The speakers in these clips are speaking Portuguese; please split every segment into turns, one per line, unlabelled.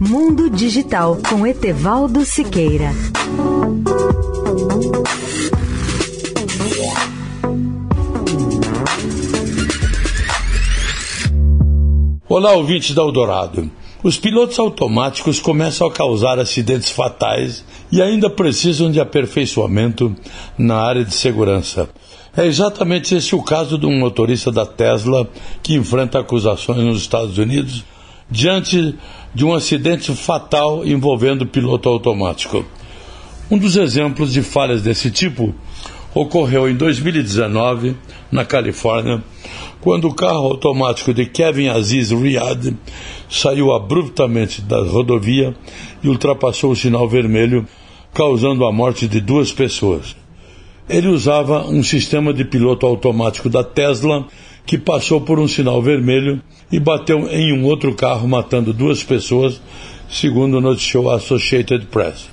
Mundo Digital com Etevaldo Siqueira.
Olá, ouvintes da Eldorado. Os pilotos automáticos começam a causar acidentes fatais e ainda precisam de aperfeiçoamento na área de segurança. É exatamente esse o caso de um motorista da Tesla que enfrenta acusações nos Estados Unidos diante de um acidente fatal envolvendo piloto automático. Um dos exemplos de falhas desse tipo ocorreu em 2019, na Califórnia, quando o carro automático de Kevin Aziz Riyad saiu abruptamente da rodovia e ultrapassou o sinal vermelho, causando a morte de duas pessoas. Ele usava um sistema de piloto automático da Tesla que passou por um sinal vermelho e bateu em um outro carro, matando duas pessoas, segundo noticiou a Associated Press.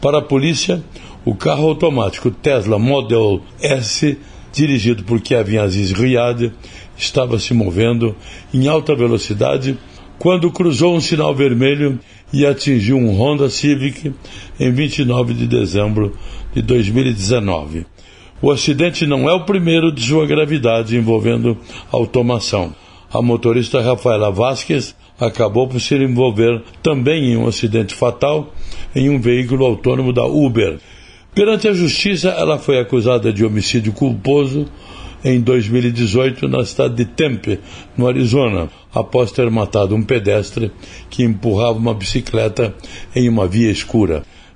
Para a polícia, o carro automático Tesla Model S, dirigido por Kevin Aziz Riyad, estava se movendo em alta velocidade quando cruzou um sinal vermelho e atingiu um Honda Civic em 29 de dezembro de 2019. O acidente não é o primeiro de sua gravidade envolvendo automação. A motorista Rafaela Vasquez acabou por se envolver também em um acidente fatal em um veículo autônomo da Uber. Perante a justiça, ela foi acusada de homicídio culposo em 2018 na cidade de Tempe, no Arizona, após ter matado um pedestre que empurrava uma bicicleta em uma via escura.